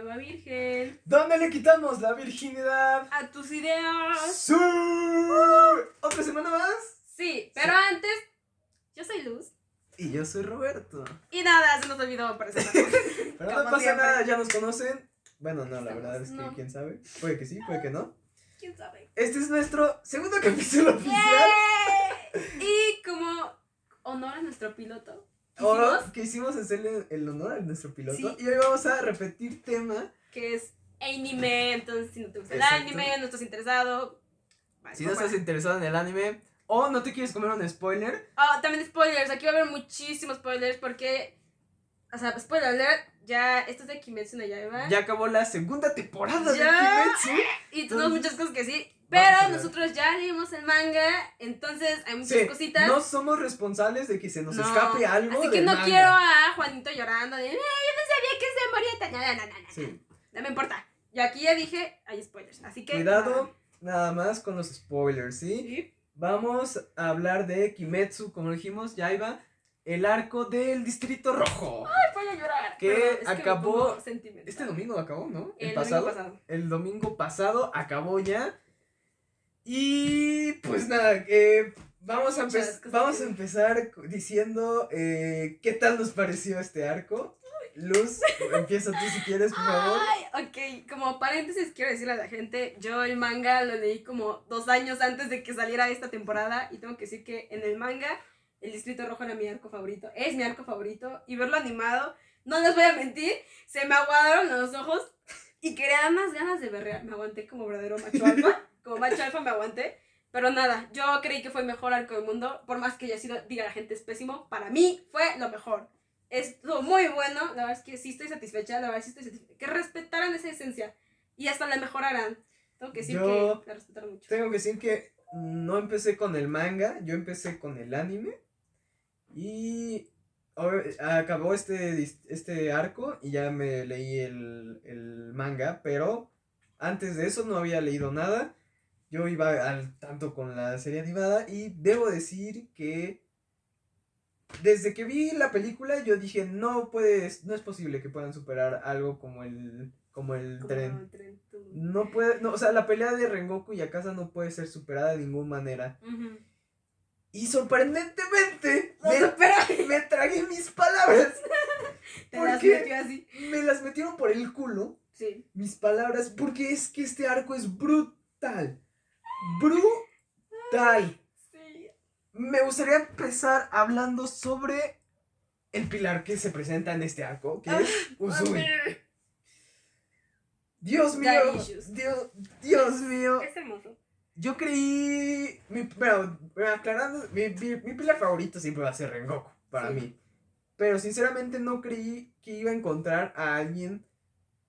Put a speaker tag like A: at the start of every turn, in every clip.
A: hueva virgen.
B: ¿Dónde le quitamos la virginidad?
A: A tus ideas.
B: ¡Sí! ¿Otra semana más?
A: Sí, pero antes, yo soy Luz.
B: Y yo soy Roberto.
A: Y nada, se nos olvidó presentar.
B: Pero no pasa
A: siempre.
B: nada, ya nos conocen. Bueno, no, la verdad es que
A: no.
B: quién sabe. Puede que sí, puede que no.
A: ¿Quién sabe?
B: Este es nuestro segundo capítulo oficial.
A: ¡Yay! Y como honor a nuestro piloto, hicimos
B: que hicimos hacerle el honor a nuestro piloto.
A: Sí.
B: Y hoy vamos a repetir tema.
A: que es anime. Entonces, si no te gusta el anime, no estás interesado. vale,
B: Si no estás interesado en el anime o no te quieres comer un spoiler,
A: Ah, también spoilers. Aquí va a haber muchísimos spoilers porque. O sea, spoiler alert. Ya, esto es de Kimetsu no Yaiba.
B: ya acabó la segunda temporada de. Kimetsu.
A: Y tenemos muchas cosas que sí. Pero nosotros ya leímos el manga. Entonces hay muchas
B: Sí,
A: cositas.
B: no somos responsables de que se nos
A: No.
B: escape algo.
A: Así que
B: del
A: no
B: manga.
A: quiero a Juanito llorando de. "Eh, yo no sabía que se moría. No, no, no, no, no.
B: Sí.
A: No me importa. Yo aquí ya dije, hay spoilers. Así que.
B: Cuidado nada más con los spoilers, ¿sí?
A: Sí.
B: Vamos a hablar de Kimetsu, como dijimos, ya iba el arco del Distrito Rojo.
A: Ay, voy a llorar.
B: Que
A: Perdón, es que
B: acabó
A: sentimental.
B: Este domingo acabó, ¿no?
A: El domingo pasado.
B: El domingo pasado acabó ya. Y pues nada, eh, vamos, a vamos a empezar diciendo eh, qué tal nos pareció este arco. Luz, empieza tú si quieres, por favor.
A: Ay, ok, como paréntesis quiero decirle a la gente, yo el manga lo leí como dos años antes de que saliera esta temporada y tengo que decir que en el manga el Distrito Rojo era mi arco favorito, es mi arco favorito y verlo animado, no les voy a mentir, se me aguadaron los ojos y quería más ganas de berrear, me aguanté como verdadero macho alfa, como macho alfa me aguanté, pero nada, yo creí que fue el mejor arco del mundo, por más que haya sido, diga la gente es pésimo, para mí fue lo mejor. Estuvo muy bueno, la verdad es que sí estoy satisfecha, la verdad sí estoy satisfecha. Que respetaran esa esencia y hasta la mejoraran. Tengo que decir
B: Yo
A: que la respetaron mucho.
B: Tengo que decir que no empecé con el manga, yo empecé con el anime. Y acabó este, este arco y ya me leí el, el manga, pero antes de eso no había leído nada. Yo iba al tanto con la serie animada y debo decir que desde que vi la película yo dije no puedes, no es posible que puedan superar algo como el, como el
A: Como
B: tren. No puede, no, o sea, la pelea de Rengoku y Akasa no puede ser superada de ninguna manera. Y sorprendentemente, me, me tragué mis palabras.
A: Te
B: ¿Por
A: las así.
B: Me las metieron por el culo,
A: Sí.
B: mis palabras, porque es que este arco es brutal. Brutal.
A: Sí.
B: Me gustaría empezar hablando sobre el pilar que se presenta en este arco, que es Uzui. Dios mío. Dios, Dios mío.
A: Es hermoso.
B: Yo creí. Mi, bueno, aclarando, mi, mi, mi pilar favorito siempre va a ser Rengoku, para
A: Sí.
B: mí. Pero sinceramente no creí que iba a encontrar a alguien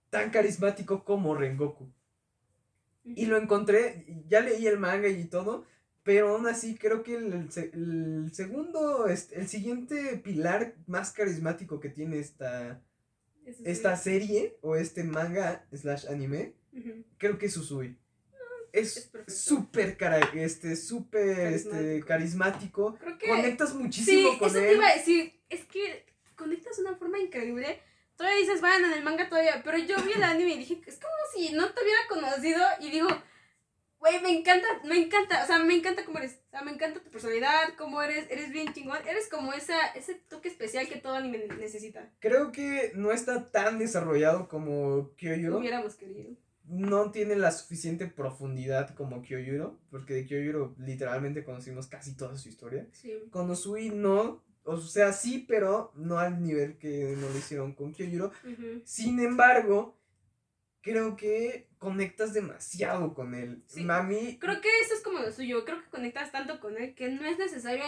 B: tan carismático como Rengoku. Y lo encontré, ya leí el manga y todo, pero aún así creo que el, el se- el segundo, este, el siguiente pilar más carismático que tiene esta,
A: sí.
B: esta serie o este manga slash anime, creo que es Usui.
A: es
B: Es
A: perfecto.
B: súper este, súper este,
A: Carismático.
B: carismático.
A: Creo que.
B: Conectas muchísimo
A: Sí,
B: con
A: eso te
B: él.
A: iba a decir. Es que conectas de una forma increíble. Todavía dices, bueno, en el manga todavía. Pero yo vi el anime y dije, es como si no te hubiera conocido. Y digo, güey, me encanta, me encanta. O sea, me encanta cómo eres. O sea, me encanta tu personalidad, cómo eres. Eres bien chingón. Eres como esa, ese toque especial que todo anime necesita.
B: Creo que no está tan desarrollado como Kyoyuro.
A: Hubiéramos querido.
B: No tiene la suficiente profundidad como Kyoyuro. Porque de Kyoyuro literalmente conocimos casi toda su historia.
A: Sí.
B: Con Usui no. O sea, sí, pero no al nivel que no lo hicieron con Kyoyuro.
A: Ujú.
B: Sin embargo, creo que conectas demasiado con él.
A: Sí.
B: Mami.
A: Creo que eso es como lo suyo. Creo que conectas tanto con él que no es necesario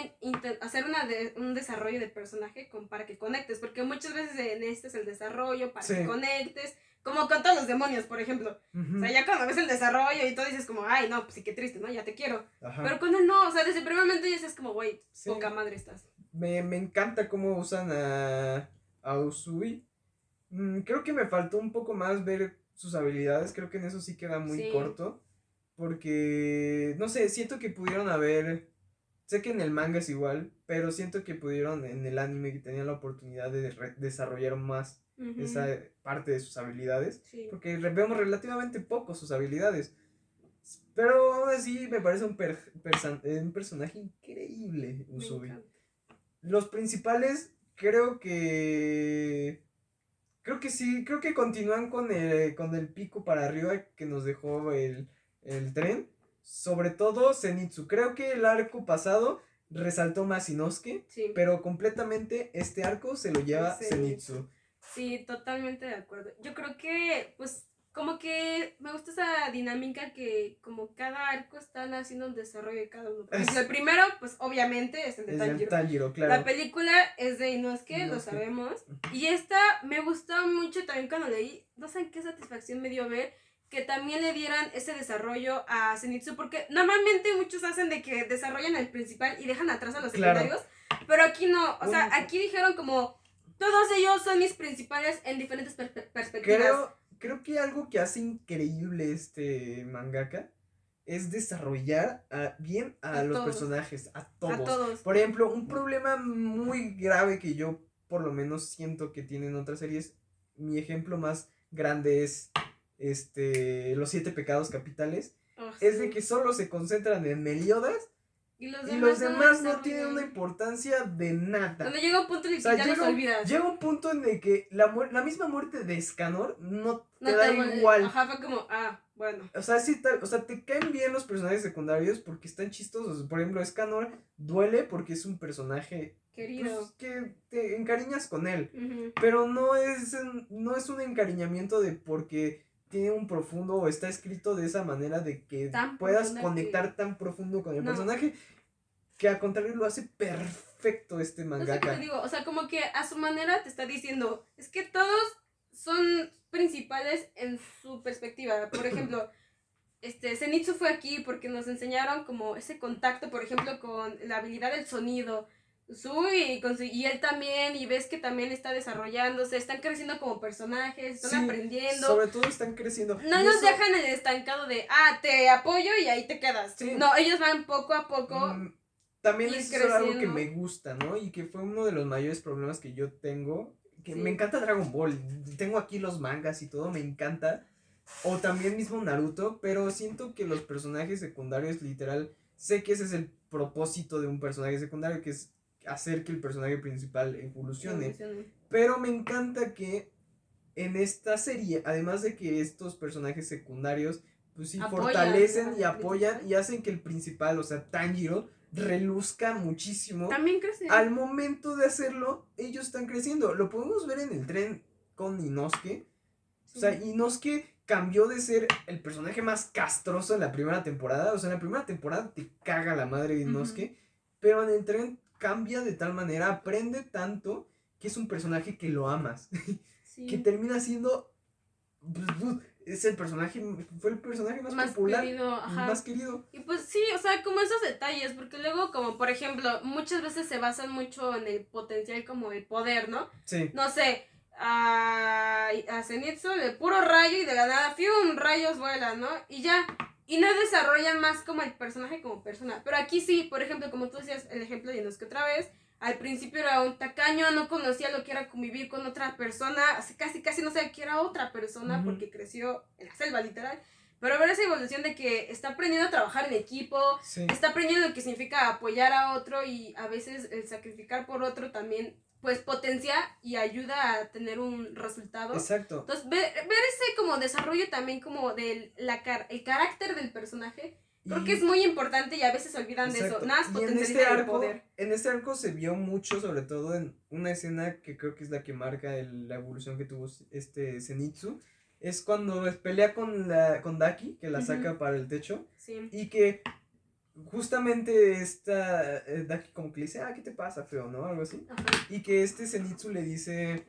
A: hacer una de- un desarrollo de personaje con, para que conectes. Porque muchas veces en este es el desarrollo para
B: Sí.
A: que conectes. Como con todos los demonios, por ejemplo. O sea, ya cuando ves el desarrollo y todo dices como, ay, no, pues sí, qué triste, ¿no? Ya te quiero.
B: ajá.
A: Pero con él no, o sea, desde el primer momento ya dices como, güey,
B: Sí.
A: poca madre estás.
B: Me, me encanta cómo usan a, a Usui. Mm, creo que me faltó un poco más ver sus habilidades. Creo que en eso sí queda muy
A: Sí.
B: corto. Porque, no sé, siento que pudieron haber... Sé que en el manga es igual, pero siento que pudieron en el anime que tenían la oportunidad de desarrollar más esa parte de sus habilidades.
A: Sí.
B: Porque vemos relativamente poco sus habilidades. Pero aún así me parece un, per- un personaje increíble, Usobi. Los principales, creo que. Creo que sí, creo que continúan con el, con el pico para arriba que nos dejó el, el tren. Sobre todo Zenitsu. Creo que el arco pasado resaltó más Inosuke,
A: Sí.
B: pero completamente este arco se lo lleva
A: Zenitsu.
B: Zenitsu.
A: Sí, totalmente de acuerdo. Yo creo que, pues, como que me gusta esa dinámica que como cada arco están haciendo un desarrollo de cada uno. Por ejemplo, el primero, pues, obviamente es el de
B: Es
A: Tanjiro.
B: Tanjiro,
A: La
B: claro.
A: película es de Inosuke, lo
B: Inosuke.
A: sabemos. Y esta me gustó mucho también cuando leí. No saben qué satisfacción me dio ver que también le dieran ese desarrollo a Zenitsu. Porque normalmente muchos hacen de que desarrollan al principal y dejan atrás a los
B: Claro.
A: secundarios. Pero aquí no. O sea, aquí dijeron como. Todos ellos son mis principales en diferentes per- perspectivas.
B: Creo, creo que algo que hace increíble este mangaka es desarrollar a- bien a,
A: A
B: los
A: todos.
B: personajes, a todos.
A: A todos.
B: Por ejemplo, un problema muy grave que yo por lo menos siento que tienen otras series, mi ejemplo más grande es este Los siete pecados capitales,
A: Oh,
B: es
A: sí.
B: de que solo se concentran en Meliodas
A: Y los
B: y los demás no
A: desarrollan.
B: tienen una importancia de nada.
A: Cuando llega un punto en el
B: O
A: que
B: sea,
A: ya los
B: llega,
A: olvidas.
B: llega un punto en el que la, la misma muerte de Escanor no te
A: No
B: da igual.
A: Ajá, fue como, ah, bueno.
B: O sea, sí, tal- o sea, te caen bien los personajes secundarios porque están chistosos. Por ejemplo, Escanor duele porque es un personaje
A: Querido.
B: pues, que te encariñas con él. Pero no es, un- no es un encariñamiento de porque tiene un profundo o está escrito de esa manera de que
A: Tan
B: puedas conectar
A: que-
B: tan profundo con el
A: No.
B: personaje que al contrario lo hace perfecto este
A: No sé qué te
B: mangaka.
A: digo, o sea, como que a su manera te está diciendo, es que todos son principales en su perspectiva. Por ejemplo, este Zenitsu fue aquí porque nos enseñaron como ese contacto, por ejemplo, con la habilidad del sonido. Y, él también, y ves que también está desarrollándose, están creciendo como personajes, están
B: Sí,
A: aprendiendo.
B: Sobre todo están creciendo.
A: No
B: Y
A: nos
B: eso,
A: dejan en el estancado de, ah, te apoyo y ahí te quedas.
B: Sí.
A: No, ellos van poco a poco.
B: mm, También eso es algo que me gusta, ¿no? Y que fue uno de los mayores problemas que yo tengo. Que
A: Sí.
B: me encanta Dragon Ball. Tengo aquí los mangas y todo, me encanta. O también mismo Naruto, pero siento que los personajes secundarios, literal, sé que ese es el propósito de un personaje secundario, que es hacer que el personaje principal evolucione. Pero me encanta que en esta serie, además de que estos personajes secundarios, pues sí,
A: Apoyan
B: fortalecen
A: al
B: y apoyan
A: principal.
B: y hacen que el principal, o sea, Tanjiro, reluzca muchísimo.
A: También crece.
B: Al momento de hacerlo, ellos están creciendo. Lo podemos ver en el tren con Inosuke. O sea, Inosuke cambió de ser el personaje más castroso en la primera temporada. O sea, en la primera temporada te caga la madre de Inosuke. Pero en el tren cambia de tal manera, aprende tanto que es un personaje que lo amas.
A: Sí.
B: que termina siendo. Es el personaje. Fue el personaje más,
A: más
B: popular.
A: querido, ajá.
B: Más querido.
A: Y pues sí, o sea, como esos detalles, porque luego como por ejemplo, muchas veces se basan mucho en el potencial como el poder, ¿no?
B: Sí.
A: No sé, a, a Zenitsu de puro rayo y de la nada, ¡fium! rayos vuelan, ¿no? Y ya, y no desarrollan más como el personaje como persona. Pero aquí sí, por ejemplo, como tú decías, el ejemplo de Inosuke otra vez, al principio era un tacaño, no conocía lo que era convivir con otra persona, casi casi no sabía que era otra persona
B: Ujú.
A: porque creció en la selva literal. Pero ver esa evolución de que está aprendiendo a trabajar en equipo,
B: Sí.
A: está aprendiendo lo que significa apoyar a otro y a veces el sacrificar por otro también pues potencia y ayuda a tener un resultado.
B: Exacto.
A: Entonces, ver, ver ese como desarrollo también como del la car el carácter del personaje, creo que es muy importante y a veces se olvidan de eso. Nada más
B: Y en este arco,
A: poder.
B: en este arco se vio mucho, sobre todo en una escena que creo que es la que marca el- la evolución que tuvo este Zenitsu. Es cuando pelea con la con Daki, que la saca para el techo.
A: Sí.
B: Y que justamente esta eh, Daki como que le dice, ah, ¿qué te pasa, feo? ¿No? Algo así.
A: Ajá.
B: Y que este Zenitsu le dice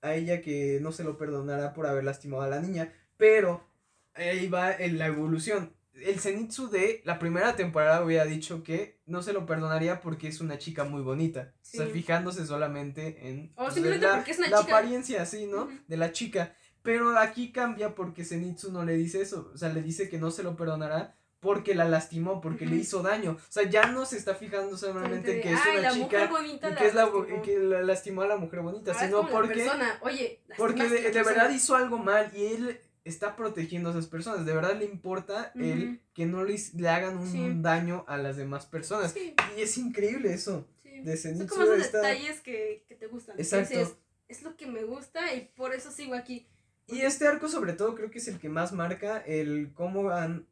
B: a ella que no se lo perdonará por haber lastimado a la niña. Pero ahí va en la evolución. El Zenitsu de la primera temporada hubiera dicho que no se lo perdonaría porque es una chica muy bonita. O sea,
A: Sí.
B: fijándose solamente en
A: O
B: pues,
A: simplemente
B: la,
A: porque es una
B: la
A: chica.
B: apariencia así, ¿no? De la chica. Pero aquí cambia porque Zenitsu no le dice eso. O sea, le dice que no se lo perdonará porque la lastimó, porque le hizo daño. O sea, ya no se está fijando solamente que es
A: "Ay,
B: una
A: la
B: chica y
A: la
B: que, es la,
A: lastimó".
B: que la lastimó a la mujer bonita, sino
A: la
B: porque,
A: Oye,
B: porque de,
A: la
B: verdad hizo algo mal y él está protegiendo a esas personas. De verdad le importa él
A: Ujú.
B: que no les, le hagan un
A: Sí.
B: daño a las demás personas.
A: Sí,
B: Y es increíble eso.
A: sí.
B: De
A: Son como esos
B: está-
A: detalles que, que te gustan.
B: Exacto.
A: dices, es lo que me gusta y por eso sigo aquí.
B: Y este arco sobre todo creo que es el que más marca el cómo han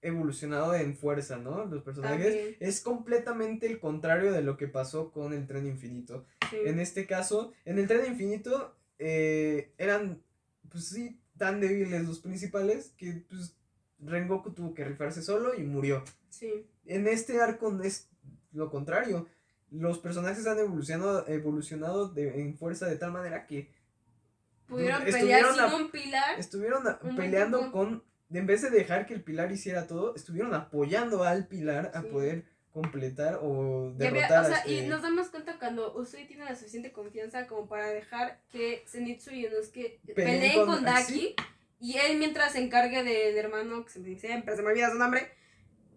B: evolucionado en fuerza, ¿no? Los personajes.
A: También.
B: Es completamente el contrario de lo que pasó con el tren infinito. En este caso, en el tren infinito eh, eran, pues sí, tan débiles los principales que pues Rengoku tuvo que rifarse solo y murió.
A: Sí.
B: En este arco es lo contrario. Los personajes han evolucionado, evolucionado de- en fuerza de tal manera que
A: Pudieron pelear
B: estuvieron
A: sin
B: a-
A: un pilar.
B: estuvieron a-
A: Un buen
B: peleando con, en vez de dejar que el pilar hiciera todo, estuvieron apoyando al pilar a poder completar o derrotar
A: o sea,
B: a este...
A: y nos damos cuenta cuando Usui tiene la suficiente confianza como para dejar que Zenitsu y Inosuke
B: Peleen
A: peleen
B: con-
A: con Daki y él mientras se encargue del hermano que se me siempre se me olvida su nombre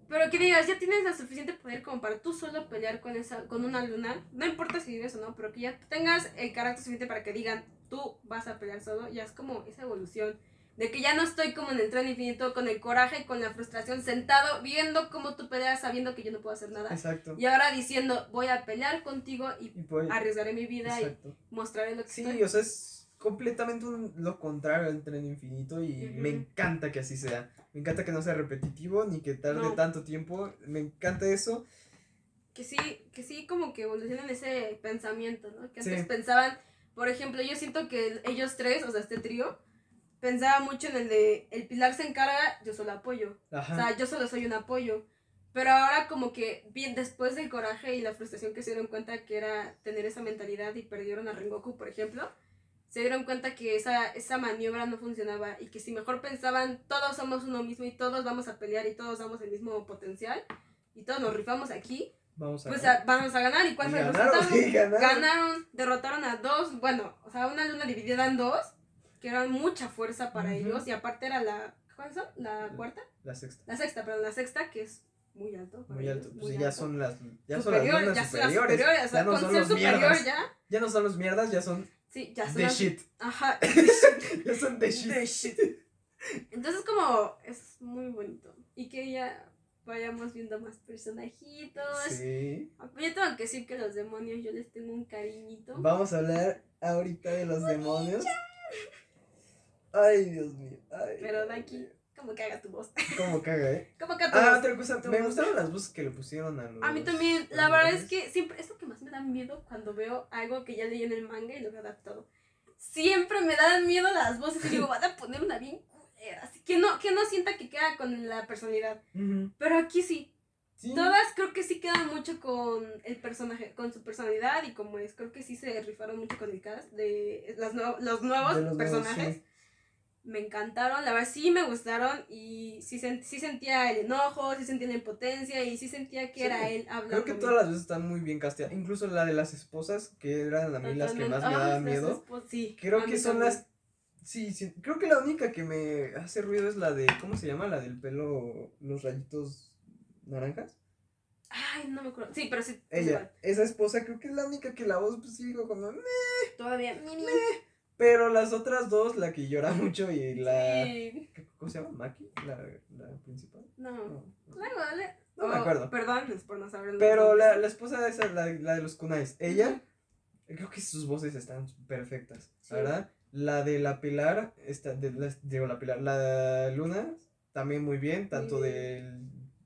A: pero que digas ya tienes la suficiente poder como para tú solo pelear con esa con una luna no importa si vives o no pero que ya tengas el carácter suficiente para que digan tú vas a pelear solo ya es como esa evolución de que ya no estoy como en el tren infinito con el coraje con la frustración sentado viendo cómo tú peleas sabiendo que yo no puedo hacer nada
B: Exacto.
A: y ahora diciendo, voy a pelear contigo y
B: Y
A: arriesgaré mi vida
B: exacto.
A: y mostraré lo que
B: Sí,
A: estoy.
B: o sea, es completamente un- lo contrario al tren infinito y me encanta que así sea. Me encanta que no sea repetitivo ni que tarde
A: No.
B: tanto tiempo. Me encanta eso.
A: Que sí, que sí como que evolucionan ese pensamiento, ¿no? Que
B: Sí.
A: antes pensaban, por ejemplo, yo siento que ellos tres, o sea, este trío, pensaba mucho en el de, el pilar se encarga, yo solo apoyo.
B: Ajá.
A: O sea, yo solo soy un apoyo. Pero ahora como que bien después del coraje y la frustración que se dieron cuenta que era tener esa mentalidad y perdieron a Rengoku, por ejemplo, se dieron cuenta que esa, esa maniobra no funcionaba y que si mejor pensaban todos somos uno mismo y todos vamos a pelear y todos damos el mismo potencial y todos nos rifamos aquí,
B: Vamos a
A: pues
B: ver.
A: a- vamos a ganar. ¿Y cuál fue el resultado?
B: Ganaron,
A: derrotaron a dos, bueno, o sea, una luna dividida en dos, que eran mucha fuerza para ellos y aparte era la, ¿cuáles son? La cuarta.
B: La sexta.
A: La sexta, perdón, la sexta que es muy alto. para
B: Muy
A: ellos,
B: alto. Pues ya
A: alto.
B: son las, ya son
A: Superior,
B: las lunas
A: ya son las
B: superiores.
A: O sea,
B: ya no son los
A: superior
B: mierdas.
A: ya.
B: Ya no son los mierdas, ya son
A: Sí, ya son.
B: the
A: las-
B: shit.
A: Ajá.
B: Ya son the shit.
A: The shit. Entonces, como es muy bonito. Y que ya vayamos viendo más personajitos.
B: Sí.
A: Yo tengo que decir que los demonios yo les tengo un cariñito.
B: Vamos a hablar ahorita de los demonios. Ay, Dios mío. Ay,
A: Pero
B: Dios.
A: como que haga tu voz.
B: Cómo caga, ¿eh?
A: Como que haga tu
B: Ah,
A: voz.
B: otra cosa. Me
A: voz.
B: gustaron las voces que le pusieron a los.
A: A mí también, la verdad es que siempre, es lo que más me da miedo cuando veo algo que ya leí en el manga y lo veo adaptado. Siempre me dan miedo las voces y digo, van a poner una bien así que no, que no sienta que queda con la personalidad.
B: Ujú.
A: Pero aquí sí,
B: Sí.
A: todas creo que sí quedan mucho con el personaje, con su personalidad y como es, creo que sí se rifaron mucho con el cast de las nue- los nuevos
B: De los nuevos,
A: personajes.
B: sí.
A: Me encantaron, la verdad sí me gustaron y sí, sen- sí sentía el enojo, sí sentía la impotencia y sí sentía que
B: Sí,
A: era él hablando.
B: Creo que todas las veces están muy bien casteadas. Incluso la de las esposas, que eran a mí las que más me daban miedo.
A: Sí,
B: Creo que son
A: también.
B: las. Sí, sí. Creo que la única que me hace ruido es la de. ¿Cómo se llama? La del pelo. Los rayitos naranjas.
A: Ay, no me acuerdo. Sí, pero sí.
B: Ella, esa esposa, creo que es la única que la voz, pues sí, digo como. "Meh".
A: Todavía. mi, mi.
B: Pero las otras dos, la que llora mucho y la.
A: Sí.
B: ¿qué- ¿Cómo se llama? ¿Maki? La, la principal.
A: No.
B: No, no.
A: Luego, dale.
B: No me
A: Oh,
B: acuerdo.
A: Perdón, por no saber.
B: Pero la, la esposa esa, la, la de los kunais, ella, creo que sus voces están perfectas,
A: Sí.
B: ¿verdad? La de la Pilar, está, de, la, digo la Pilar, la Luna, también muy bien, tanto del,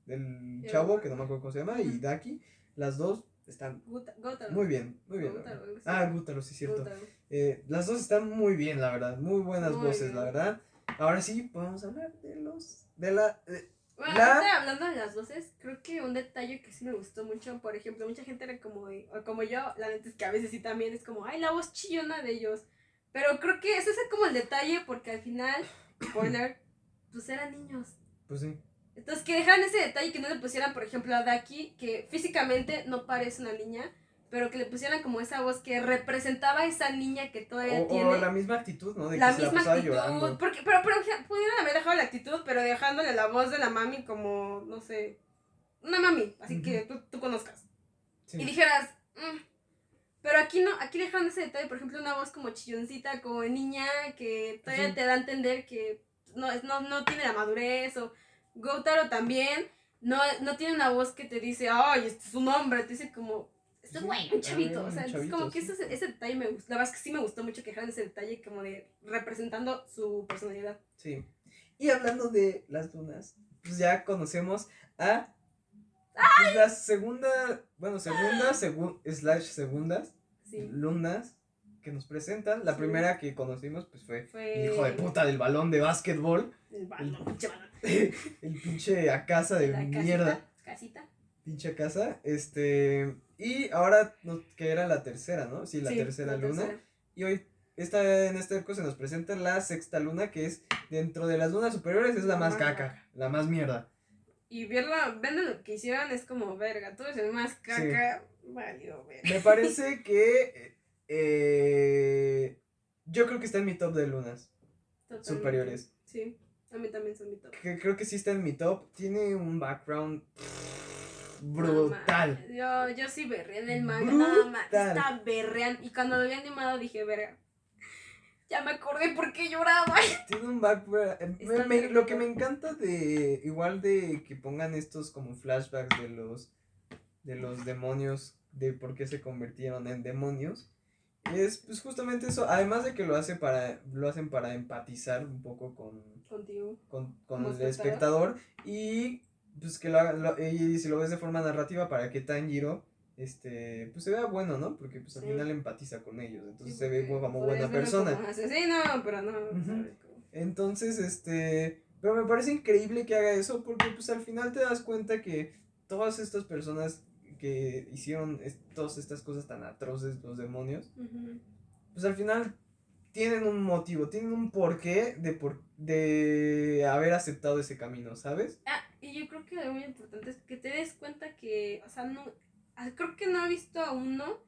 B: del
A: El
B: chavo, que no me acuerdo cómo se llama, y. Daki, las dos están
A: Guta-
B: muy bien, muy bien. la. Ah, Gútaro, sí, cierto.
A: Gótaro.
B: Eh, las dos están muy bien, la verdad, muy buenas
A: Muy
B: voces,
A: bien.
B: la verdad. Ahora sí, podemos hablar de los, de la, eh,
A: Bueno,
B: La-
A: ahorita hablando de las voces, creo que un detalle que sí me gustó mucho, por ejemplo, mucha gente era como de, o como yo, la neta es que a veces sí también es como, ay, la voz chillona de ellos. Pero creo que ese es como el detalle porque al final, spoiler, pues eran niños.
B: pues sí,
A: Entonces que dejaran ese detalle que no le pusieran, por ejemplo, a Daki, que físicamente no parece una niña, pero que le pusieran como esa voz que representaba a esa niña que todavía
B: O,
A: tiene.
B: o la misma actitud, ¿no? De
A: la
B: que se la
A: misma actitud.
B: llorando.
A: Porque, pero, pero pudieron haber dejado la actitud, pero dejándole la voz de la mami como, no sé, una mami, así que tú, tú conozcas.
B: Sí.
A: Y dijeras, "Mm". pero aquí no, aquí dejaron ese detalle, por ejemplo, una voz como chilloncita, como de niña, que todavía
B: Sí.
A: te da a entender que no, no, no tiene la madurez, o Goutaro también, no, no tiene una voz que te dice, ay, este es un hombre, te dice como, un
B: ah,
A: chavito, o sea, es como que ese, ese detalle me gustó, la verdad es que sí me gustó mucho que dejaran ese detalle como de representando su personalidad.
B: Sí. Y hablando de las lunas, pues ya conocemos a pues, la segunda, bueno, segunda, segun, slash segundas
A: Sí.
B: lunas que nos presentan. La
A: Sí.
B: primera que conocimos pues fue
A: Fue
B: el hijo de puta del balón de básquetbol,
A: el balón, pinche balón.
B: el pinche a casa de
A: La casita,
B: mierda,
A: Casita.
B: pinche casa, este, y ahora no- que era la tercera, ¿no? Sí, la
A: Sí,
B: tercera
A: la
B: luna.
A: tercera.
B: Y hoy, esta, en este arco se nos presenta la sexta luna, que es dentro de las lunas superiores, es la
A: La
B: más caca, la más mierda.
A: Y verla, viendo lo que hicieron es como, verga, tú eres el más caca. Valió, verga.
B: Me parece que eh, yo creo que está en mi top de lunas
A: Totalmente.
B: superiores.
A: Sí, a mí también son mi top.
B: Que creo que sí está en mi top. Tiene un background brutal.
A: mames, yo, yo sí berré en el manga, nada más. Está berrean. Y cuando lo había animado dije, verga. Ya me acordé por qué lloraba.
B: Tiene un background. eh, me- me- lo que me encanta de. Igual de que pongan estos como flashbacks de los. De los demonios. De por qué se convirtieron en demonios. Es pues justamente eso. Además de que lo hace para. Lo hacen para empatizar un poco con.
A: Contigo.
B: con, con el espectador y pues que lo, haga- lo- y si lo ves de forma narrativa para que Tanjiro este pues se vea bueno, ¿no? Porque pues al
A: Sí.
B: final empatiza con ellos, entonces
A: Sí,
B: se ve como
A: podrías
B: buena persona.
A: como asesino, pero no. Como-
B: Entonces, este, pero me parece increíble que haga eso porque pues al final te das cuenta que todas estas personas que hicieron es- todas estas cosas tan atroces, los demonios,
A: Ujú.
B: pues al final tienen un motivo, tienen un porqué de, por, de haber aceptado ese camino, ¿sabes?
A: Ah, y yo creo que algo muy importante es que te des cuenta que, o sea, no, ah, creo que no he visto a uno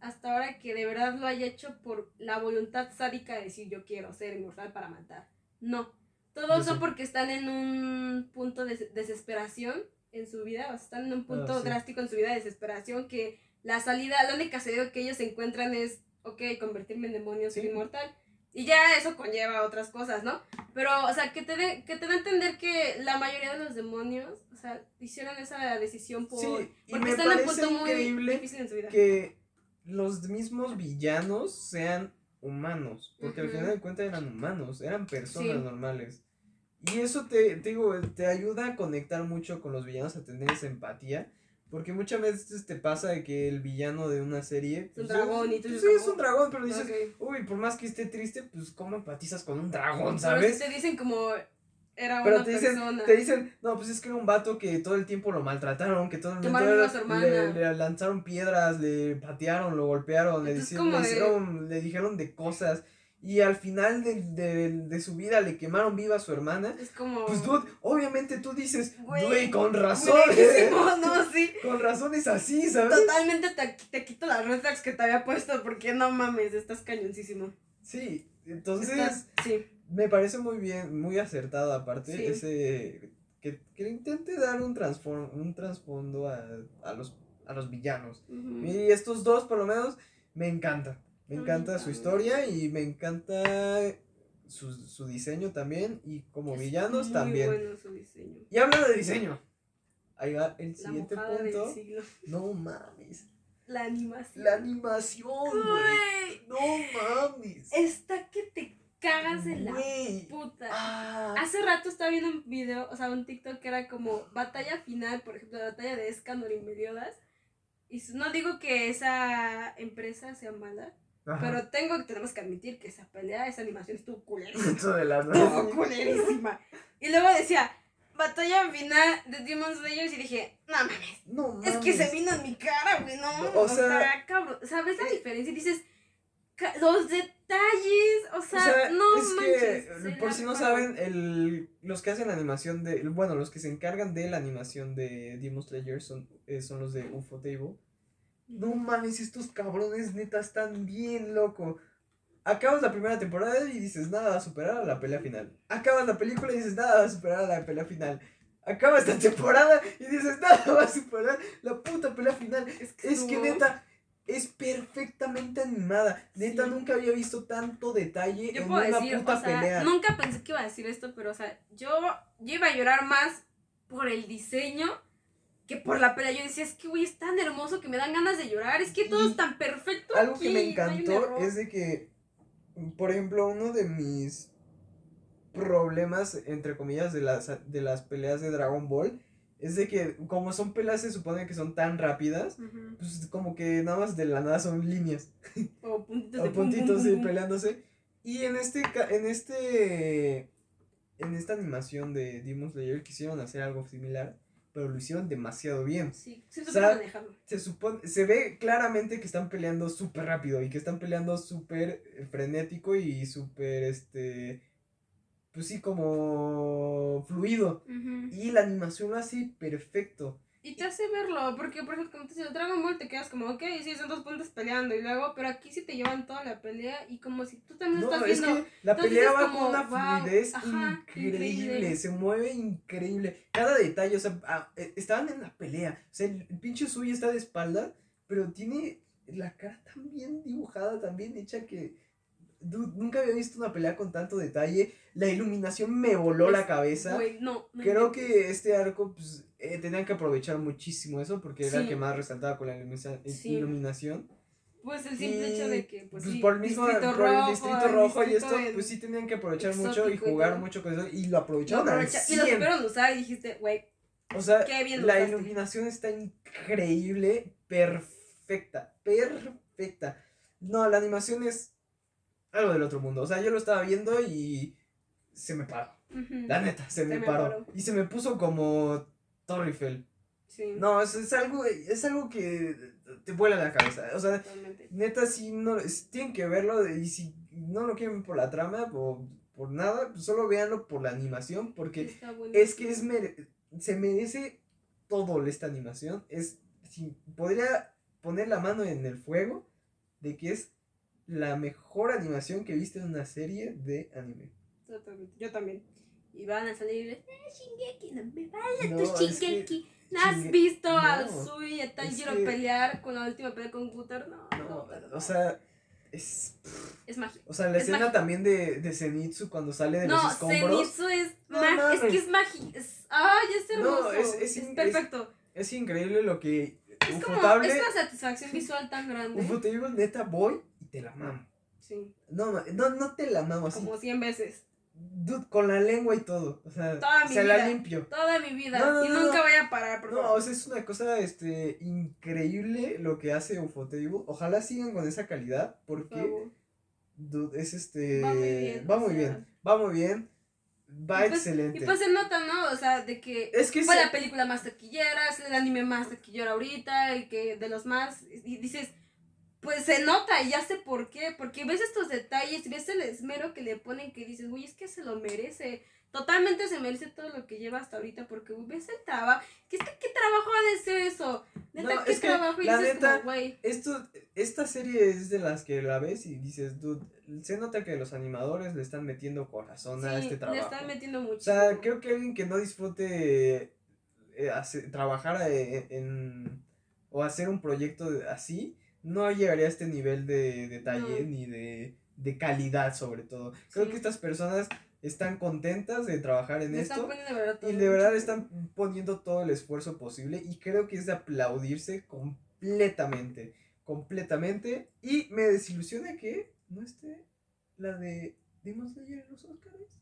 A: hasta ahora que de verdad lo haya hecho por la voluntad sádica de decir yo quiero ser inmortal para matar. No, todos
B: Yo
A: son
B: sí.
A: porque están en un punto de des- desesperación en su vida, o sea, están en un punto
B: Ah, sí.
A: drástico en su vida de desesperación que la salida, la única salida que ellos encuentran es, ok, convertirme en demonio, ser
B: Sí.
A: inmortal. Y ya eso conlleva otras cosas, ¿no? Pero, o sea, que te, dé- que te da a entender que la mayoría de los demonios, o sea, hicieron esa decisión por...
B: Sí, y
A: porque
B: me
A: están en un punto muy difícil en su vida.
B: que los mismos villanos sean humanos, porque al final de cuentas eran humanos, eran personas
A: Sí.
B: normales. Y eso te, te digo, te ayuda a conectar mucho con los villanos, a tener esa empatía, porque muchas veces te pasa de que el villano de una serie...
A: Es un
B: pues,
A: dragón y tú
B: pues,
A: dices
B: Sí,
A: como,
B: es un dragón, pero dices, uy, por más que esté triste, pues ¿cómo empatizas con un dragón, sabes?
A: te dicen como era
B: Pero
A: una
B: te dicen,
A: persona.
B: te dicen, no, pues es que era un vato que todo el tiempo lo maltrataron, que todo el
A: hermana.
B: le, le lanzaron piedras, le patearon, lo golpearon, le,
A: Entonces, como
B: le,
A: de-
B: hicieron- le dijeron de cosas. Y al final de, de, de su vida le quemaron viva a su hermana.
A: Es como...
B: Pues dude, obviamente tú dices,
A: Güey,
B: con razón,
A: buenísimo, no, sí.
B: con razón es así, ¿sabes?
A: Totalmente te, te quito las red flags que te había puesto porque no mames, estás cañoncísimo.
B: Sí, entonces
A: Estás- sí.
B: me parece muy bien, muy acertado aparte
A: Sí.
B: ese que, que intente dar un transform, un trasfondo a, a los a los villanos.
A: Ujú.
B: Y estos dos por lo menos me encanta. Me encanta su historia y me encanta su, su diseño también y como
A: Es
B: villanos
A: muy
B: también.
A: bueno su diseño.
B: Y hablando de diseño. Ahí va el
A: La
B: siguiente punto. No mames.
A: La animación.
B: La animación, güey. No mames.
A: Está que te cagas de la puta.
B: Ah.
A: Hace rato estaba viendo un video, o sea, un TikTok que era como batalla final, por ejemplo, la batalla de Escanor y Meliodas. Y no digo que esa empresa sea mala,
B: Ajá.
A: pero tengo, tenemos que admitir que esa pelea, esa animación estuvo culerísima.
B: La
A: Estuvo culerísima. Y luego decía, batalla final de Demon Slayers y dije, no mames,
B: No mames.
A: es que se vino en mi cara, güey, no,
B: o
A: o
B: sea,
A: sea, cabrón, ¿sabes la
B: eh,
A: diferencia? Y dices, los detalles, o sea,
B: O sea,
A: no
B: es
A: manches.
B: que, por
A: la
B: si no saben, el, los que hacen animación de, bueno, los que se encargan de la animación de Demon Slayer son, eh, son los de UFO Table. No mames, estos cabrones neta están bien loco. Acabas la primera temporada y dices, nada va a superar a la pelea final. Acabas la película y dices, nada va a superar a la pelea final. Acabas esta temporada y dices, nada va a superar la puta pelea final.
A: Es que,
B: Es que
A: no.
B: neta, es perfectamente animada. Neta,
A: Sí.
B: nunca había visto tanto detalle
A: Yo
B: en
A: puedo
B: una
A: decir,
B: puta
A: o sea,
B: pelea.
A: nunca pensé que iba a decir esto, pero, o sea, yo, yo iba a llorar más por el diseño que por la pelea. Yo decía, es que, güey, es tan hermoso que me dan ganas de llorar. Es que todo es tan perfecto.
B: Algo que me encantó es de que, por ejemplo, uno de mis problemas, entre comillas, de las, de las peleas de Dragon Ball, es de que como son peleas se supone que son tan rápidas, pues como que nada más de la nada son líneas
A: O puntitos
B: o
A: de pum, pum,
B: puntitos
A: pum,
B: sí,
A: pum.
B: peleándose. Y en este, en este, en esta animación de Demon Slayer quisieron hacer algo similar, pero lo hicieron demasiado bien.
A: Sí,
B: O
A: supe
B: sea,
A: manejarlo.
B: se supone, se ve claramente que están peleando súper rápido y que están peleando súper eh, frenético y súper, este, pues sí, como fluido. Y la animación lo hace perfecto.
A: Y te hace verlo, porque por ejemplo, como te dice, Dragon Ball te quedas como, ok, sí, son dos puntos peleando y luego, pero aquí sí te llevan toda la pelea y como si tú también
B: No,
A: estás
B: es
A: viendo.
B: que la pelea va con una
A: wow,
B: fluidez
A: ajá,
B: increíble,
A: increíble.
B: se mueve increíble. Cada detalle, o sea, ah, eh, estaban en la pelea. O sea, el, el pinche suyo está de espalda, pero tiene la cara tan bien dibujada, tan bien hecha que. Dude, nunca había visto una pelea con tanto detalle. La iluminación me voló la
A: Es-
B: cabeza.
A: No, no
B: Creo que este arco, pues, eh, tenían que aprovechar muchísimo eso porque era el que más resaltaba con la ilumina-
A: Sí.
B: iluminación.
A: Pues el simple hecho de que, pues,
B: pues
A: sí,
B: por el mismo
A: distrito
B: por el
A: rojo, el
B: y esto pues sí tenían que aprovechar mucho y jugar mucho con eso y lo aprovecharon al
A: aprovecha- y lo
B: 100.
A: supieron usar y dijiste, güey,
B: o sea
A: qué bien
B: la
A: usaste.
B: iluminación está increíble perfecta perfecta no la animación es algo del otro mundo o sea yo lo estaba viendo y se me paró la neta se, me,
A: me
B: paró.
A: paró.
B: y se me puso como Torre Eiffel.
A: Sí,
B: no es, es algo es algo que te vuela la cabeza o sea
A: totalmente.
B: neta, si no, tienen que verlo y si no lo quieren por la trama o por nada, pues solo véanlo por la animación porque es que es mere- se merece todo esta animación. Es, si podría poner la mano en el fuego de que es la mejor animación que viste en una serie de anime.
A: Totalmente. Yo también. Y van a salir, eh, Shingeki, no me vayas
B: No,
A: tu Shingeki. ¿No has
B: Shinge-
A: visto a
B: no,
A: Sui y a Tanjiro
B: que-
A: pelear con la última pelea con Guter? No,
B: no,
A: no,
B: o sea, es,
A: es magia.
B: o sea, la
A: Es
B: escena
A: mágico.
B: también de, de Zenitsu cuando sale de
A: No,
B: los escombros.
A: Zenitsu es
B: No
A: magia. Es que es. Es, ay, es
B: No,
A: hermoso.
B: es-
A: es,
B: es
A: perfecto.
B: Es increíble lo que
A: Es como es una satisfacción visual tan grande.
B: Ufotable, neta, voy y te la mamo.
A: Sí,
B: No, no, no te la mamo así.
A: como 100 veces.
B: Dude, con la lengua y todo. O sea,
A: Toda mi
B: se la limpio.
A: Toda mi vida.
B: No, no,
A: y
B: no,
A: nunca voy a parar, por
B: No, o sea, es una cosa este, increíble lo que hace Ufotable. Ojalá sigan con esa calidad
A: Por
B: porque dude, es este.
A: Va muy bien,
B: Va muy
A: sea.
B: bien. Va muy bien. Va
A: Y pues-
B: excelente.
A: Y pues se nota, ¿no? O sea, de que
B: es que
A: fue
B: se-
A: la película más taquillera, es el anime más taquillero ahorita, el que de los más. Y dices, pues se nota y ya sé por qué. Porque ves estos detalles, ves el esmero que le ponen que dices, güey, es que se lo merece. Totalmente se merece todo lo que lleva hasta ahorita porque ves el trabajo. Que es que, ¿qué trabajo ha de ser eso? Neta,
B: No,
A: ¿qué
B: es que,
A: trabajo? Y
B: la
A: dices,
B: neta,
A: como, güey.
B: Esto, esta serie es de las que la ves y dices, dude, se nota que los animadores le están metiendo corazón a este
A: le
B: trabajo.
A: están metiendo mucho.
B: O sea, creo que alguien que no disfrute eh, hace- trabajar eh, en, o hacer un proyecto así, no llegaría a este nivel de detalle
A: No.
B: ni de, de calidad sobre todo. Creo
A: Sí.
B: que estas personas están contentas de trabajar en
A: Le
B: esto
A: de
B: y de verdad están poniendo todo el esfuerzo posible y creo que es de aplaudirse completamente, completamente y me desilusiona que no esté la de Demon Slayer en los Oscars.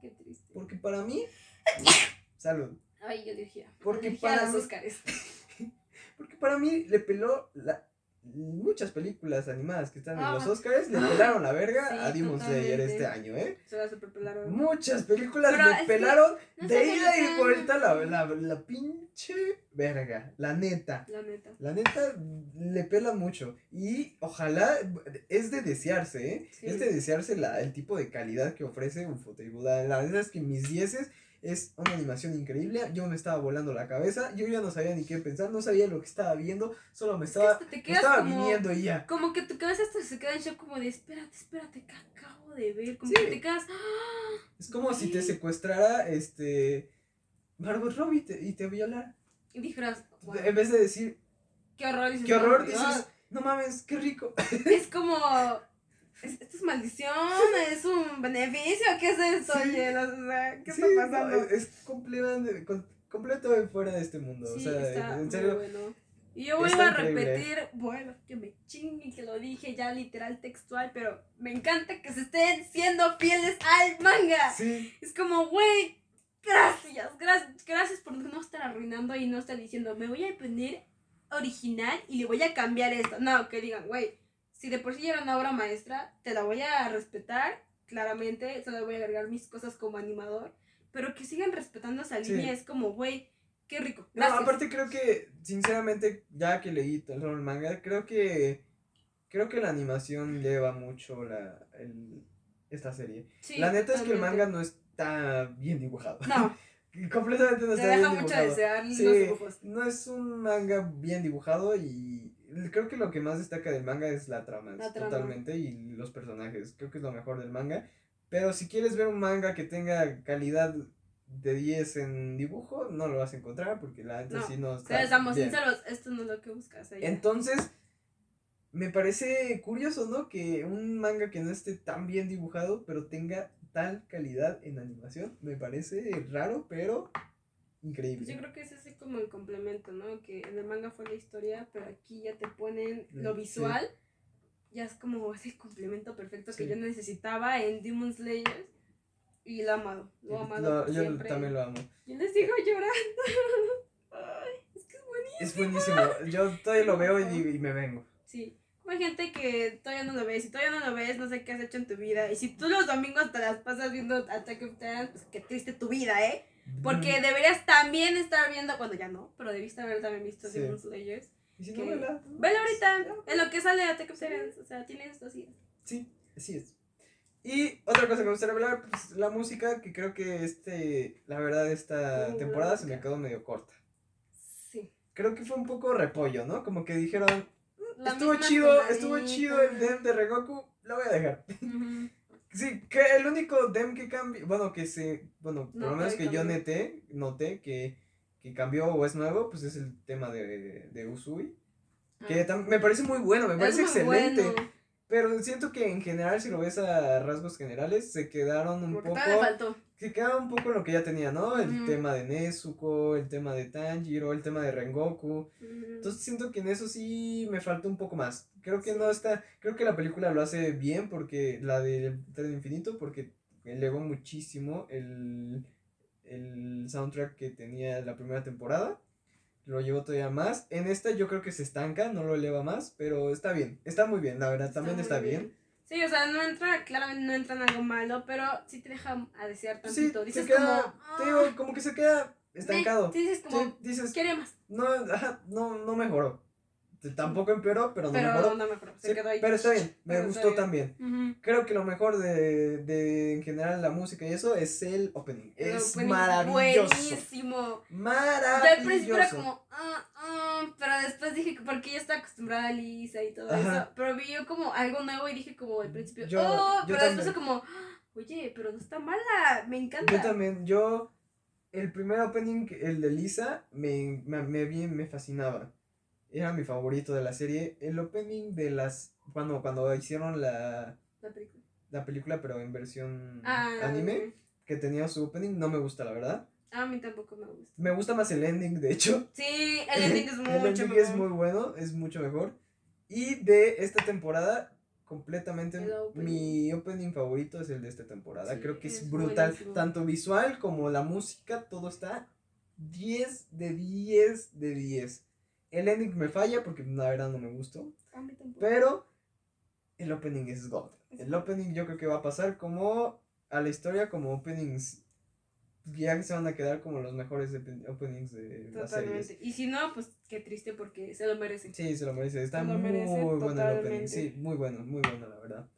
A: Qué triste.
B: Porque para mí. Salud.
A: Ay, yo dirigía.
B: Porque para
A: los Óscares.
B: Porque para mí le peló la, muchas películas animadas que están en
A: Ah.
B: los Oscars. Le pelaron la verga
A: Sí,
B: a Demon Slayer este año, ¿eh?
A: Se la superpelaron.
B: Muchas películas
A: Pero
B: le pelaron
A: no
B: de ida y vuelta la, la, la pinche verga. La neta.
A: La neta.
B: La neta le pela mucho. Y ojalá es de desearse, ¿eh?
A: Sí.
B: Es de desearse la, el tipo de calidad que ofrece Ufotable. La, la verdad es que mis dieces. Es una animación increíble. Yo me estaba volando la cabeza. Yo ya no sabía ni qué pensar. No sabía lo que estaba viendo. Solo me estaba,
A: te
B: me estaba
A: como-
B: viniendo y ya.
A: Como que tu cabeza hasta se queda en shock como de espérate, espérate, ¿qué acabo de ver? Como
B: Sí.
A: que te quedas. ¡ah!
B: Es como si te secuestrara este. Margot Robbie te- y te violara.
A: Y dijeras, "Wow,
B: En vez de decir,
A: qué horror. dices,
B: qué horror,
A: "Oh,
B: dices,
A: Dios".
B: no mames, qué rico.
A: Es como. Es- Esto es maldición, es un beneficio, ¿qué es esto?
B: Sí.
A: O sea, ¿qué
B: Sí,
A: está
B: no,
A: pasando?
B: es, es completamente, com- completo fuera de este mundo.
A: Sí,
B: o sea,
A: está
B: en
A: muy
B: serio.
A: bueno. Y yo vuelvo a repetir, bueno, que me chingue que lo dije ya literal textual, pero me encanta que se estén siendo fieles al manga.
B: Sí,
A: Es como, güey, gracias, gracias, gracias por no estar arruinando y no estar diciendo, me voy a poner original y le voy a cambiar esto. No, que digan, güey, si de por sí ya era una obra maestra, te la voy a respetar, claramente, solo voy a agregar mis cosas como animador, pero que sigan respetando esa
B: Sí.
A: línea, es como, güey, qué rico.
B: No, aparte creo que, sinceramente, ya que leí todo el manga, creo que creo que la animación lleva mucho la el- esta serie.
A: Sí,
B: la neta es que el manga no está bien dibujado.
A: No,
B: Completamente no
A: te
B: está
A: deja
B: bien
A: mucho
B: dibujado.
A: desear
B: Sí.
A: los dibujos.
B: No es un manga bien dibujado y creo que lo que más destaca del manga es la trama,
A: La trama.
B: totalmente, y los personajes. Creo que es lo mejor del manga. Pero si quieres ver un manga que tenga calidad de 10 en dibujo, no lo vas a encontrar porque la neta
A: No,
B: sí no está. bien.
A: sinceros, esto no es lo que buscas. ella.
B: Entonces, me parece curioso, ¿no? Que un manga que no esté tan bien dibujado, pero tenga tal calidad en animación, me parece raro, pero increíble.
A: Pues yo creo que es así como el complemento, ¿no? Que en el manga fue la historia, pero aquí ya te ponen lo
B: Mm,
A: visual. Ya es como ese complemento perfecto que
B: Sí.
A: yo necesitaba en Demon Slayer. Y lo amado, lo amado
B: Lo- yo
A: siempre.
B: también lo amo.
A: Yo les sigo llorando. Ay, es que es buenísimo.
B: Es buenísimo. Yo todavía lo veo y, digo- y me vengo.
A: Sí. Hay gente que todavía no lo ves. Si todavía no lo ves, no sé qué has hecho en tu vida. Y si tú los domingos te las pasas viendo Attack of Titan, pues qué triste tu vida, ¿eh? Porque
B: Mm,
A: deberías también estar viendo, bueno, ya no, pero debiste haber también visto
B: Sí.
A: Demon Slayers.
B: Y si
A: que-
B: no, vela.
A: Velo ahorita, en lo que sale Attack of Titans. O sea, tienes dos días.
B: Sí, así es. Y otra cosa que me gustaría hablar, pues la música, que creo que este, la verdad, esta
A: Uh,
B: temporada se me quedó medio corta.
A: Sí.
B: Creo que fue un poco repollo, ¿no? Como que dijeron,
A: La
B: estuvo chido, estuvo chido el dem de Regoku, lo voy a dejar.
A: Ujú.
B: Sí, que el único dem que cambió, bueno, que se, bueno, por
A: No,
B: lo menos que yo noté, noté que, que cambió o es nuevo, pues es el tema de, de Usui. Que
A: Ah,
B: me parece muy bueno, me
A: es
B: parece excelente.
A: bueno,
B: Pero siento que en general, si lo ves a rasgos generales, se quedaron un
A: Porque
B: poco.
A: faltó.
B: Se quedaron un poco en lo que ya tenía, ¿no? El tema de Nezuko, el tema de Tanjiro, el tema de Rengoku. Entonces siento que en eso sí me falta un poco más. Creo que no está. Creo que la película lo hace bien porque. La del Tren Infinito, porque elevó muchísimo el, el soundtrack que tenía la primera temporada. Lo llevó todavía más. En esta yo creo que se estanca, no lo eleva más, pero está bien. Está muy bien, la verdad, también está bien.
A: Sí, o sea, no entra, claramente no entra en algo malo, pero sí te deja a desear
B: Sí,
A: tantito.
B: se
A: dices
B: queda,
A: como.
B: te
A: "Ah",
B: digo, como que se queda estancado.
A: Sí, dices como,
B: Sí, dices,
A: quiere más.
B: no, no, no mejoró. Tampoco empeoró, pero no
A: Pero
B: mejoró.
A: no mejoró, se
B: Sí,
A: quedó ahí.
B: pero está bien, me
A: Pero
B: gustó también. Creo que lo mejor de, de en general la música y eso es el opening. Es
A: buenísimo,
B: maravilloso.
A: Buenísimo.
B: Maravilloso.
A: Yo al principio era como, ah, ah, pero después dije que porque yo estaba acostumbrada a Lisa y todo
B: Ajá.
A: eso, pero vi yo como algo nuevo y dije como al principio,
B: Yo-
A: oh,
B: yo
A: pero después
B: también.
A: como, "Ah, oye, pero no está mala, me encanta.
B: Yo también, yo, el primer opening, el de Lisa, me, me, me, me fascinaba. Era mi favorito de la serie. El opening de las, cuando, cuando hicieron la,
A: La película.
B: la película, pero en versión
A: Ah,
B: anime, que tenía su opening, no me gusta, la verdad.
A: A mí tampoco me gusta.
B: Me gusta más el ending, de hecho.
A: Sí, el ending es mucho
B: el ending
A: mejor.
B: es muy bueno, es mucho mejor. Y de esta temporada, completamente
A: opening.
B: mi opening favorito es el de esta temporada.
A: Sí,
B: Creo que es,
A: es
B: brutal.
A: buenísimo.
B: Tanto visual como la música, todo está 10 de 10 de 10. El ending me falla porque la verdad no me gustó.
A: A mí tampoco.
B: Pero el opening es God. El opening yo creo que va a pasar como a la historia como openings. Ya se van a quedar como los mejores open- openings de las series.
A: Totalmente. Y si no, pues qué triste porque se lo merece.
B: Sí, se lo merece. Está
A: lo
B: muy
A: merece
B: bueno el opening.
A: totalmente.
B: Sí, muy bueno, muy bueno, la verdad.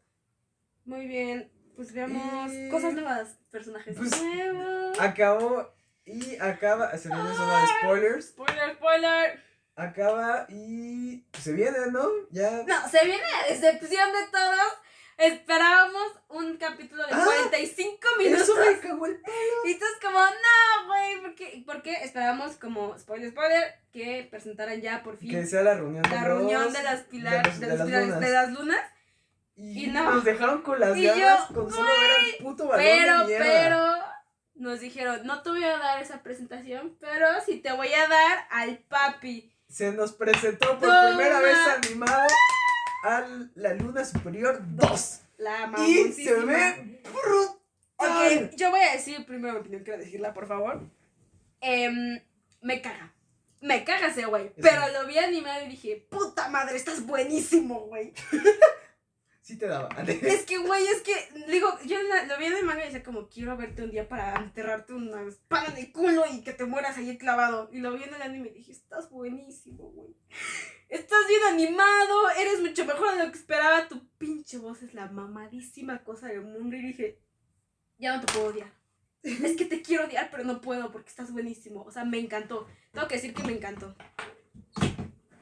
A: Muy bien, pues veamos
B: Y-
A: cosas nuevas, personajes
B: Pues,
A: nuevos.
B: acabó y acaba. Se viene zona de spoilers.
A: Spoiler, spoiler.
B: Acaba y. Se viene, ¿no? Ya.
A: No, se viene la decepción de todos. Esperábamos un capítulo de
B: Ah,
A: 45 minutos.
B: Eso me cagó el
A: Y tú es como, no, güey, ¿por qué? ¿por qué? Esperábamos como, spoiler, spoiler, que presentaran ya por fin
B: Que sea la reunión de
A: la
B: los-
A: reunión de las pilares,
B: los-
A: de,
B: las
A: pilares
B: lunas.
A: de las lunas.
B: Y,
A: y no.
B: nos dejaron con las ganas con solo ver al puto balón
A: Pero,
B: de
A: pero, nos dijeron, no te voy a dar esa presentación, pero sí te voy a dar al papi.
B: Se nos presentó por
A: Toma.
B: primera vez animado a la Luna Superior 2.
A: La
B: Y se ve brutal.
A: Ok, yo voy a decir primero mi opinión, quiero decirla, por favor. Em, me caga. Me caga ese güey. Pero lo vi animado y dije, puta madre, estás buenísimo, güey.
B: Sí te daba.
A: Es que, güey, es que, digo, yo lo vi en el manga y decía como, quiero verte un día para enterrarte una espada en el culo y que te mueras ahí clavado. Y lo vi en el anime y dije, estás buenísimo, güey. Estás bien animado, eres mucho mejor de lo que esperaba. Tu pinche voz es la mamadísima cosa del mundo. Y dije, ya no te puedo odiar. Es que te quiero odiar, pero no puedo porque estás buenísimo. O sea, me encantó. Tengo que decir que me encantó.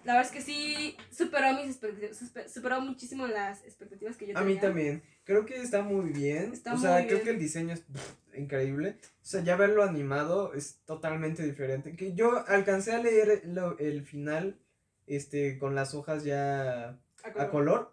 A: La verdad es que sí superó mis expectativas, superó muchísimo las expectativas que yo
B: A
A: tenía.
B: mí también. Creo que está muy bien.
A: Está
B: o sea,
A: muy
B: creo
A: bien.
B: que el diseño es pff, increíble. O sea, ya verlo animado es totalmente diferente. Que yo alcancé a leer lo- el final este con las hojas ya a color.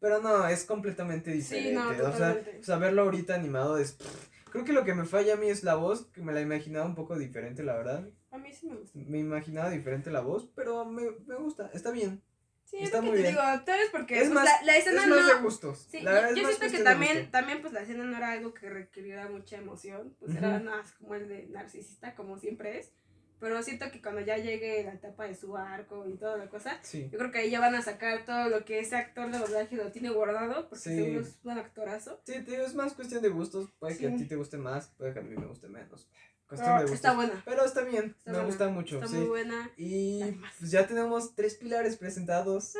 B: Pero no, es completamente
A: Sí,
B: diferente. o, sea, o sea, verlo ahorita animado es. pff, creo que lo que me falla a mí es la voz, que me la imaginaba un poco diferente, la verdad.
A: A mí sí me gusta.
B: Me imaginaba diferente la voz, pero me, me gusta, está bien.
A: Sí,
B: Está
A: es lo
B: muy
A: que te
B: bien.
A: digo, tal vez porque
B: Es
A: pues,
B: más-
A: la, la escena
B: es más de
A: no...
B: gustos.
A: Sí,
B: la
A: yo
B: más
A: siento que
B: de
A: también, también pues la escena no era algo que requiriera mucha emoción, pues era
B: Ujú.
A: nada más como el de narcisista, como siempre es. Pero siento que cuando ya llegue la etapa de su arco y toda la cosa,
B: Sí.
A: yo creo que ahí ya van a sacar todo lo que ese actor de doblaje lo tiene guardado, porque
B: Sí.
A: seguro es un actorazo.
B: Sí, te digo, es más cuestión de gustos. Puede que a ti te guste más, puede que a mí me guste menos.
A: Está buena.
B: Pero está bien,
A: Está
B: me
A: buena,
B: gusta mucho,
A: Está
B: sí.
A: muy buena.
B: Y
A: Además.
B: pues ya tenemos tres pilares presentados.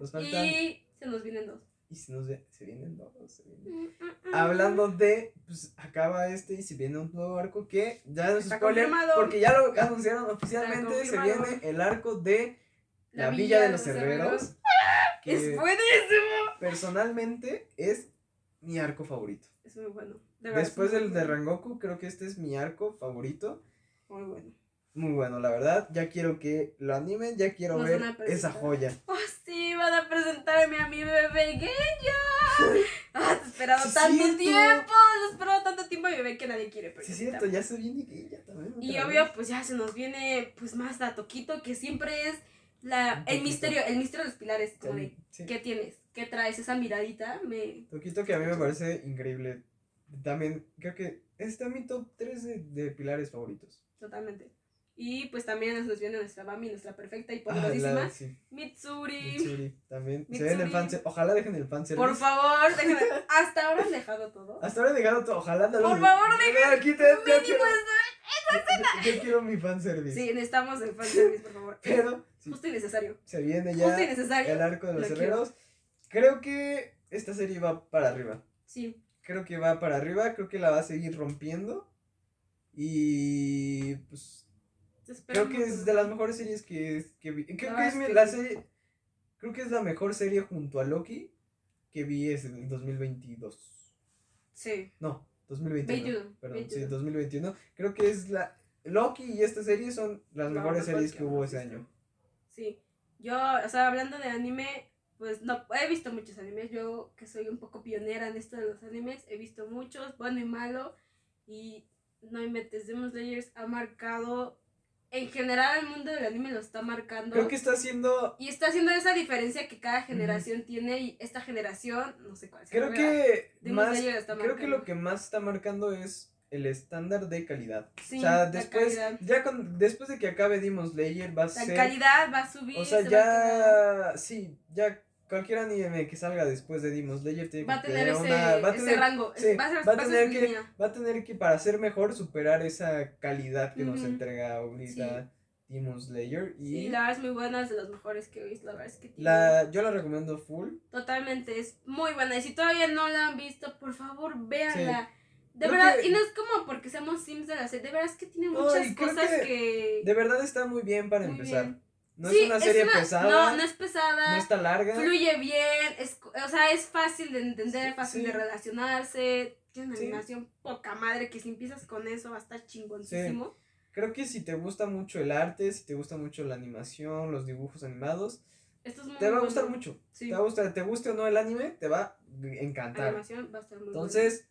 B: Nos faltan. Y,
A: Y se nos vienen dos.
B: nos ve- se vienen dos. se vienen-
A: Mm, mm, mm.
B: Hablando de, pues acaba este y se viene un nuevo arco que ya no es
A: Está
B: spoiler porque ya lo anunciaron oficialmente. Se viene el arco de la, Villa de los Herreros. que
A: Es buenísimo.
B: personalmente es mi arco favorito.
A: Es muy bueno. De
B: Después del de. Rangoku, creo que este es mi arco favorito.
A: Muy bueno.
B: Muy bueno, la verdad. Ya quiero que lo animen, ya quiero
A: Nos
B: ver
A: a
B: esa joya.
A: Oh, sí, van a presentarme a mi bebé Genja. Ah, te he esperado
B: Sí,
A: tanto
B: cierto.
A: tiempo. Lo he esperado tanto tiempo a mi bebé que nadie quiere. Pero
B: Sí, es cierto,
A: te
B: ya se viene que ya también.
A: Y obvio,
B: vez.
A: pues ya se nos viene pues más la Toquito, que siempre es la, el misterio, el misterio de los pilares. Como de,
B: Sí.
A: ¿qué tienes? ¿Qué traes? Esa miradita me...
B: Toquito que a mí me parece increíble. También, creo que en mi top 3 de, de pilares favoritos.
A: Totalmente. Y pues también nos viene nuestra mami, nuestra perfecta y
B: Ah,
A: poderosísima
B: sí,
A: Mitsuri.
B: Mitsuri, también. Se ven el fan Ojalá dejen el fanservice.
A: Por favor, déjenme. Hasta ahora han dejado todo.
B: Hasta ahora he dejado todo. Ojalá no
A: Por favor,
B: dejen. Aquí te, yo,
A: Mínimo
B: quiero, yo quiero mi fanservice.
A: Sí, necesitamos el fanservice, por favor.
B: Pero sí,
A: Justo y necesario.
B: se viene
A: Justo y
B: ya
A: necesario.
B: el arco de los
A: Lo
B: herreros. Creo que esta serie va para arriba.
A: Sí.
B: Creo que va para arriba. Creo que la va a seguir rompiendo. Y pues creo que es de las mejores series que, que vi. Creo que es la
A: sí.
B: serie. Creo que es la mejor serie junto a Loki que vi es en 2022.
A: Sí.
B: No, 2021.
A: 21,
B: Perdón, sí,
A: 21.
B: 2021. Creo que es la. Loki y esta serie son las mejores
A: mejor
B: series
A: que
B: hubo ese año.
A: Sí. Yo, o sea, hablando de anime, pues no, he visto muchos animes. Yo, que soy un poco pionera en esto de los animes, he visto muchos, bueno y malo. Y no inventes, Demon Slayers ha marcado. En general, el mundo del anime lo está marcando.
B: Creo que está haciendo.
A: Y está haciendo esa diferencia que cada generación tiene. Y esta generación, no sé cuál sea,
B: Creo que más. Creo que lo que más está marcando es el estándar de calidad.
A: Sí,
B: o sea,
A: la
B: después.
A: calidad.
B: Ya con, después de que acabe Demon Slayer va a
A: La
B: ser.
A: calidad va a subir.
B: O sea,
A: se
B: ya. Sí, ya. Cualquier anime que salga después de Demon Slayer tiene
A: Va
B: que
A: tener ese,
B: una. Va a
A: ese
B: tener,
A: rango.
B: sí,
A: va a, ser,
B: va
A: va
B: tener que, va a tener que, para ser mejor, superar esa calidad que nos entrega ahorita Demon Slayer. Y
A: Sí, la verdad es muy buena, es de las mejores que he visto, la verdad es que tiene-
B: la, yo la recomiendo full.
A: Totalmente, es muy buena. Y si todavía no la han visto, por favor, véanla. De
B: Creo
A: verdad,
B: que-
A: y no es como porque seamos sims de la serie, de verdad es que tiene muchas cosas
B: que
A: que...
B: De verdad está muy bien para
A: Muy
B: empezar.
A: bien.
B: No
A: Sí,
B: es una serie
A: una-
B: pesada.
A: No, no es pesada.
B: no está larga.
A: Fluye bien, es, o sea, es fácil de entender,
B: Sí,
A: fácil
B: sí.
A: de relacionarse. Tiene una animación poca madre que si empiezas con eso va a estar chingoncísimo.
B: Creo que si te gusta mucho el arte, si te gusta mucho la animación, los dibujos animados,
A: Esto es muy
B: te va a
A: bueno.
B: gustar mucho.
A: Sí,
B: Te va a gustar, te guste o no el anime, te va a encantar.
A: animación va a estar muy
B: Entonces,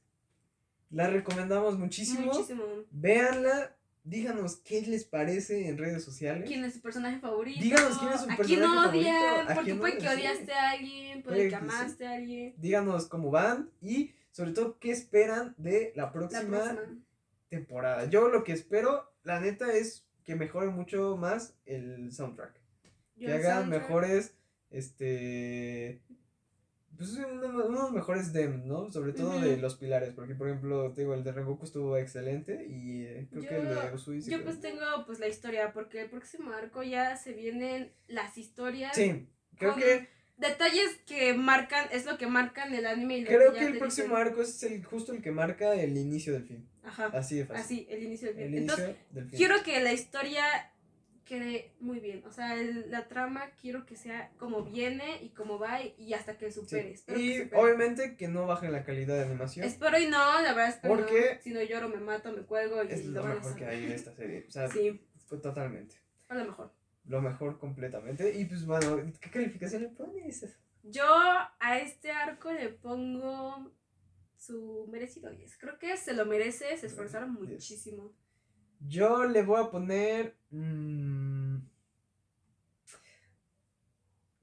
B: la recomendamos muchísimo.
A: muchísimo.
B: Véanla, díganos qué les parece en redes sociales.
A: ¿Quién es su personaje favorito?
B: Díganos quién es su
A: ¿A quién
B: personaje
A: odian?
B: favorito? ¿A
A: Porque
B: quién
A: puede que
B: odian?
A: Odiaste a alguien, puede que amaste a alguien.
B: Díganos cómo van y sobre todo qué esperan de la
A: La
B: próxima, temporada. Yo lo que espero, la neta, es que mejore mucho más el soundtrack.
A: Yo
B: que hagan
A: soundtrack-
B: mejores, este, pues unos, unos mejores dem, ¿no? Sobre todo de los pilares, porque por ejemplo, te digo, el de Rengoku estuvo excelente y eh, creo que el de Usui
A: Yo pues tengo pues la historia, porque el próximo arco ya se vienen las historias.
B: Sí, creo
A: con
B: que,
A: Detalles que marcan, es lo que marcan el anime y lo
B: creo que el próximo
A: dicen.
B: arco es el, justo el que marca el inicio del fin,
A: Ajá,
B: así de fácil.
A: así, el inicio del
B: El
A: film.
B: inicio
A: Entonces,
B: del fin.
A: quiero que la historia quede muy bien. O sea, el- la trama quiero que sea como viene y como va y, y hasta que
B: Sí.
A: supere. Espero que
B: Y
A: supere.
B: obviamente que no bajen la calidad de animación.
A: Espero y no, la verdad es que
B: Porque-
A: no. Si no lloro, me mato, me cuelgo y
B: Es
A: lo
B: lo
A: van a
B: mejor que hay en esta serie. O sea,
A: Sí,
B: totalmente.
A: a lo mejor.
B: Lo mejor completamente. Y pues bueno, ¿qué calificación le pones?
A: Yo a este arco le pongo su merecido 10. Creo que se lo merece, se esforzaron muchísimo.
B: Yo le voy a poner. mm,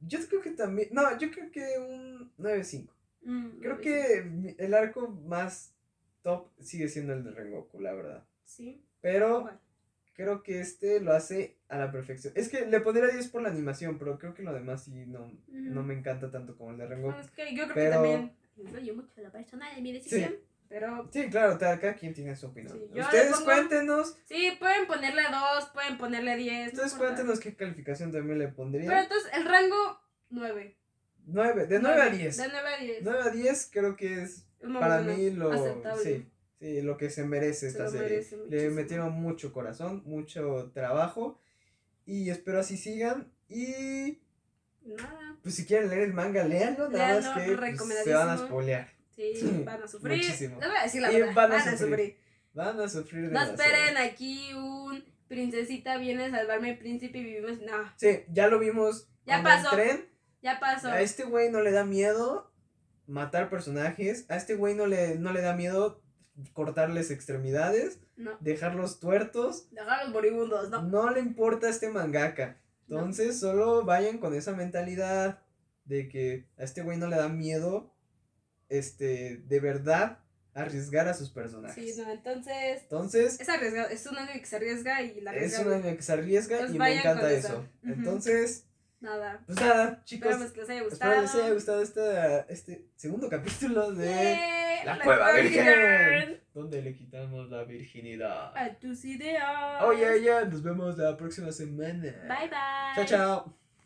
B: yo creo que también. No, yo creo que un 9.5.
A: Mm,
B: Creo que el arco más top sigue siendo el de Rengoku, la verdad.
A: Sí.
B: Pero creo que este lo hace a la perfección. Es que le pondría 10 por la animación, pero creo que lo demás sí no, no me encanta tanto como el de Rengoku.
A: Es que yo creo
B: Pero-
A: que también influye mucho la persona de mi decisión. Pero
B: Sí, claro, cada quien tiene su opinión.
A: Sí,
B: Ustedes
A: pongo-
B: cuéntenos,
A: sí, pueden ponerle 2, pueden ponerle 10.
B: ustedes
A: no importa.
B: cuéntenos qué calificación también le
A: Pero
B: pondrían.
A: entonces el rango 9.
B: 9, de 9 a 10.
A: De 9 a 10.
B: 9 a 10 creo que es
A: muy
B: para
A: bueno,
B: mí lo
A: aceptable.
B: sí, sí, lo que se merece esta serie.
A: merece
B: Le metieron mucho corazón, mucho trabajo y espero así sigan y
A: Nada.
B: pues si quieren leer el manga, léanlo, nada más que pues, se van a spoilear.
A: Sí, van a sufrir.
B: muchísimo.
A: Les voy a decir la
B: Y
A: verdad.
B: van
A: Van
B: a
A: a,
B: sufrir. Van a sufrir
A: No esperen aquí un princesita viene a salvarme el príncipe y vivimos. No,
B: Sí, ya lo vimos
A: Ya
B: con
A: pasó.
B: el tren.
A: ya pasó.
B: A este güey no le da miedo matar personajes. A este güey no le, no le da miedo cortarles extremidades,
A: No,
B: dejarlos tuertos.
A: dejar a los moribundos, no.
B: No le importa a este mangaka.
A: No.
B: Entonces, solo vayan con esa mentalidad de que a este güey no le da miedo, este, de verdad, arriesgar a sus personajes.
A: Sí, no, entonces.
B: Entonces,
A: Es arriesgado, es un anime que se arriesga y la
B: es
A: arriesga.
B: un anime que se arriesga y me encanta eso. Entonces,
A: Nada.
B: pues nada, chicos.
A: Esperamos que les haya
B: Espero
A: gustado.
B: les haya gustado esta, este segundo capítulo de. La Cueva Virgen.
A: Virgen.
B: donde le quitamos la virginidad.
A: A tus ideas.
B: Oh, yeah, yeah. Nos vemos la próxima semana.
A: Bye bye.
B: Chao, chao.